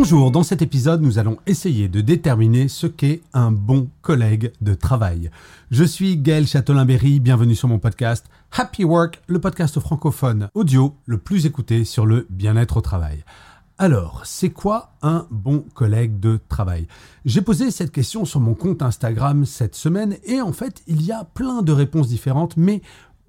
Bonjour, dans cet épisode, nous allons essayer de déterminer ce qu'est un bon collègue de travail. Je suis Gaël Châtelain-Berry, bienvenue sur mon podcast Happy Work, le podcast francophone audio le plus écouté sur le bien-être au travail. Alors, c'est quoi un bon collègue de travail? J'ai posé cette question sur mon compte Instagram cette semaine et en fait, il y a plein de réponses différentes, mais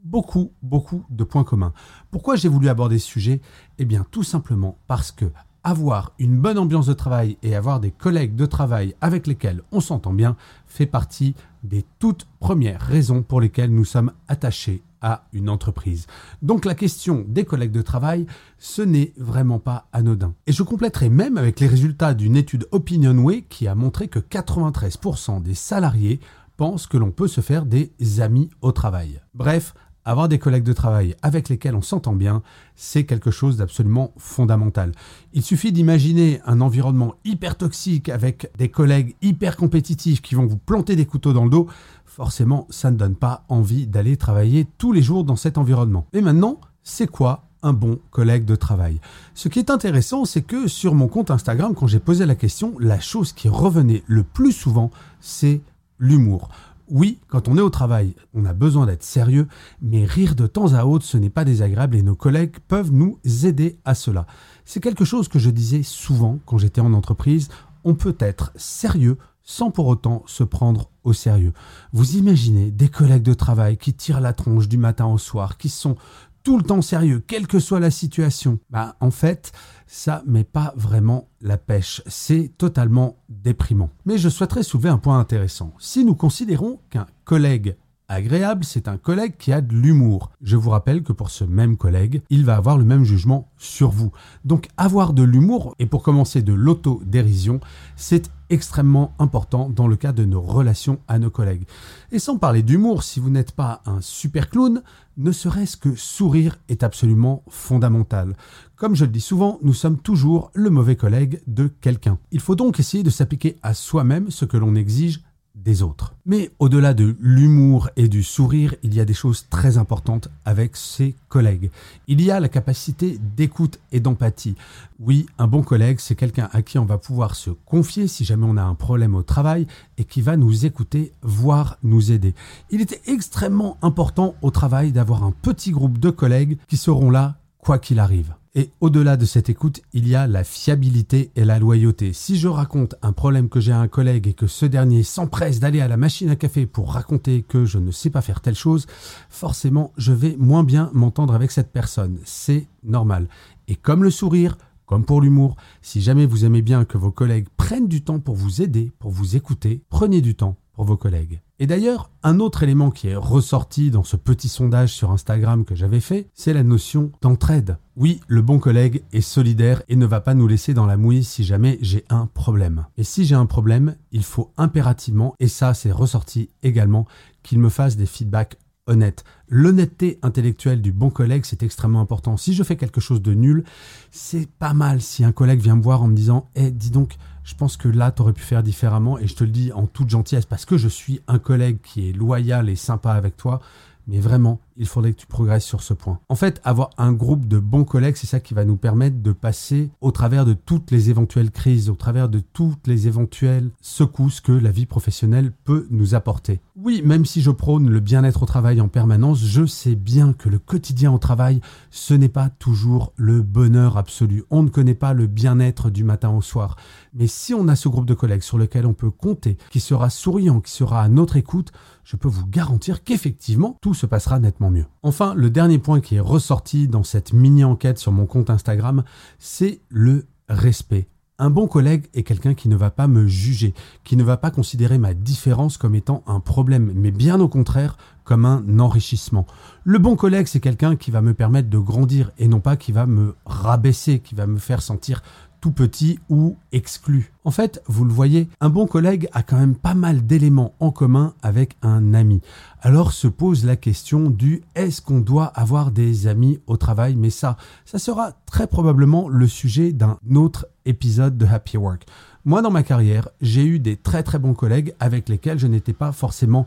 beaucoup, beaucoup de points communs. Pourquoi j'ai voulu aborder ce sujet? Eh bien, tout simplement parce que avoir une bonne ambiance de travail et avoir des collègues de travail avec lesquels on s'entend bien fait partie des toutes premières raisons pour lesquelles nous sommes attachés à une entreprise. Donc la question des collègues de travail, ce n'est vraiment pas anodin. Et je compléterai même avec les résultats d'une étude Opinionway qui a montré que 93% des salariés pensent que l'on peut se faire des amis au travail. Bref, avoir des collègues de travail avec lesquels on s'entend bien, c'est quelque chose d'absolument fondamental. Il suffit d'imaginer un environnement hyper toxique avec des collègues hyper compétitifs qui vont vous planter des couteaux dans le dos. Forcément, ça ne donne pas envie d'aller travailler tous les jours dans cet environnement. Et maintenant, c'est quoi un bon collègue de travail? Ce qui est intéressant, c'est que sur mon compte Instagram, quand j'ai posé la question, la chose qui revenait le plus souvent, c'est l'humour. Oui, quand on est au travail, on a besoin d'être sérieux, mais rire de temps à autre, ce n'est pas désagréable et nos collègues peuvent nous aider à cela. C'est quelque chose que je disais souvent quand j'étais en entreprise, on peut être sérieux sans pour autant se prendre au sérieux. Vous imaginez des collègues de travail qui tirent la tronche du matin au soir, qui sont tout le temps sérieux, quelle que soit la situation, bah, en fait, ça met pas vraiment la pêche. C'est totalement déprimant. Mais je souhaiterais soulever un point intéressant. Si nous considérons qu'un collègue agréable, c'est un collègue qui a de l'humour. Je vous rappelle que pour ce même collègue, il va avoir le même jugement sur vous. Donc avoir de l'humour, et pour commencer de l'autodérision, c'est extrêmement important dans le cas de nos relations à nos collègues. Et sans parler d'humour, si vous n'êtes pas un super clown, ne serait-ce que sourire est absolument fondamental. Comme je le dis souvent, nous sommes toujours le mauvais collègue de quelqu'un. Il faut donc essayer de s'appliquer à soi-même ce que l'on exige des autres. Mais au-delà de l'humour et du sourire, il y a des choses très importantes avec ses collègues. Il y a la capacité d'écoute et d'empathie. Oui, un bon collègue, c'est quelqu'un à qui on va pouvoir se confier si jamais on a un problème au travail et qui va nous écouter, voire nous aider. Il était extrêmement important au travail d'avoir un petit groupe de collègues qui seront là quoi qu'il arrive. Et au-delà de cette écoute, il y a la fiabilité et la loyauté. Si je raconte un problème que j'ai à un collègue et que ce dernier s'empresse d'aller à la machine à café pour raconter que je ne sais pas faire telle chose, forcément, je vais moins bien m'entendre avec cette personne. C'est normal. Et comme le sourire, comme pour l'humour, si jamais vous aimez bien que vos collègues prennent du temps pour vous aider, pour vous écouter, prenez du temps vos collègues. Et d'ailleurs, un autre élément qui est ressorti dans ce petit sondage sur Instagram que j'avais fait, c'est la notion d'entraide. Oui, le bon collègue est solidaire et ne va pas nous laisser dans la mouise si jamais j'ai un problème. Et si j'ai un problème, il faut impérativement, et ça c'est ressorti également, qu'il me fasse des feedbacks honnêtes. L'honnêteté intellectuelle du bon collègue, c'est extrêmement important. Si je fais quelque chose de nul, c'est pas mal si un collègue vient me voir en me disant Eh, dis donc, je pense que là, tu aurais pu faire différemment. Et je te le dis en toute gentillesse, parce que je suis un collègue qui est loyal et sympa avec toi. Mais vraiment, il faudrait que tu progresses sur ce point. En fait, avoir un groupe de bons collègues, c'est ça qui va nous permettre de passer au travers de toutes les éventuelles crises, au travers de toutes les éventuelles secousses que la vie professionnelle peut nous apporter. Oui, même si je prône le bien-être au travail en permanence, je sais bien que le quotidien au travail, ce n'est pas toujours le bonheur absolu. On ne connaît pas le bien-être du matin au soir. Mais si on a ce groupe de collègues sur lequel on peut compter, qui sera souriant, qui sera à notre écoute, je peux vous garantir qu'effectivement, tout se passera nettement mieux. Enfin, le dernier point qui est ressorti dans cette mini-enquête sur mon compte Instagram, c'est le respect. Un bon collègue est quelqu'un qui ne va pas me juger, qui ne va pas considérer ma différence comme étant un problème, mais bien au contraire comme un enrichissement. Le bon collègue, c'est quelqu'un qui va me permettre de grandir et non pas qui va me rabaisser, qui va me faire sentir tout petit ou exclu. En fait, vous le voyez, un bon collègue a quand même pas mal d'éléments en commun avec un ami. Alors se pose la question du est-ce qu'on doit avoir des amis au travail? Mais ça, ça sera très probablement le sujet d'un autre épisode de Happy Work. Moi, dans ma carrière, j'ai eu des très très bons collègues avec lesquels je n'étais pas forcément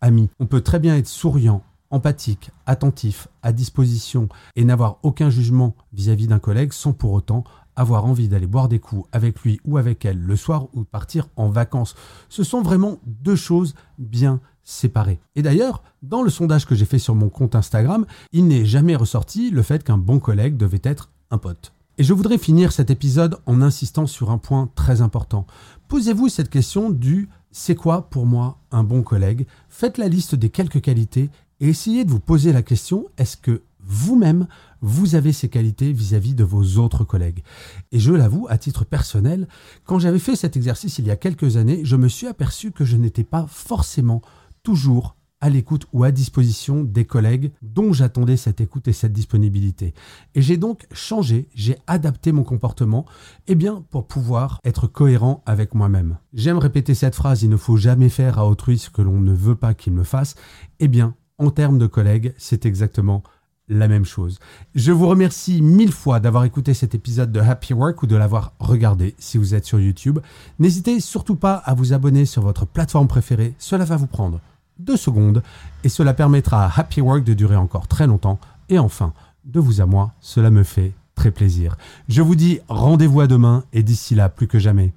ami. On peut très bien être souriant, empathique, attentif, à disposition et n'avoir aucun jugement vis-à-vis d'un collègue sans pour autant avoir envie d'aller boire des coups avec lui ou avec elle le soir ou partir en vacances. Ce sont vraiment deux choses bien séparées. Et d'ailleurs, dans le sondage que j'ai fait sur mon compte Instagram, il n'est jamais ressorti le fait qu'un bon collègue devait être un pote. Et je voudrais finir cet épisode en insistant sur un point très important. Posez-vous cette question du c'est quoi pour moi un bon collègue? Faites la liste des quelques qualités et essayez de vous poser la question est-ce que vous-même, vous avez ces qualités vis-à-vis de vos autres collègues. Et je l'avoue, à titre personnel, quand j'avais fait cet exercice il y a quelques années, je me suis aperçu que je n'étais pas forcément toujours à l'écoute ou à disposition des collègues dont j'attendais cette écoute et cette disponibilité. Et j'ai donc changé, j'ai adapté mon comportement, eh bien, pour pouvoir être cohérent avec moi-même. J'aime répéter cette phrase, il ne faut jamais faire à autrui ce que l'on ne veut pas qu'il me fasse. Eh bien, en termes de collègues, c'est exactement la même chose. Je vous remercie mille fois d'avoir écouté cet épisode de Happy Work ou de l'avoir regardé si vous êtes sur YouTube. N'hésitez surtout pas à vous abonner sur votre plateforme préférée, cela va vous prendre deux secondes et cela permettra à Happy Work de durer encore très longtemps. Et enfin, de vous à moi, cela me fait très plaisir. Je vous dis rendez-vous à demain et d'ici là, plus que jamais,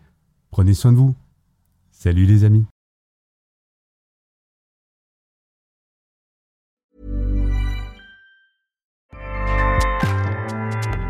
prenez soin de vous. Salut les amis.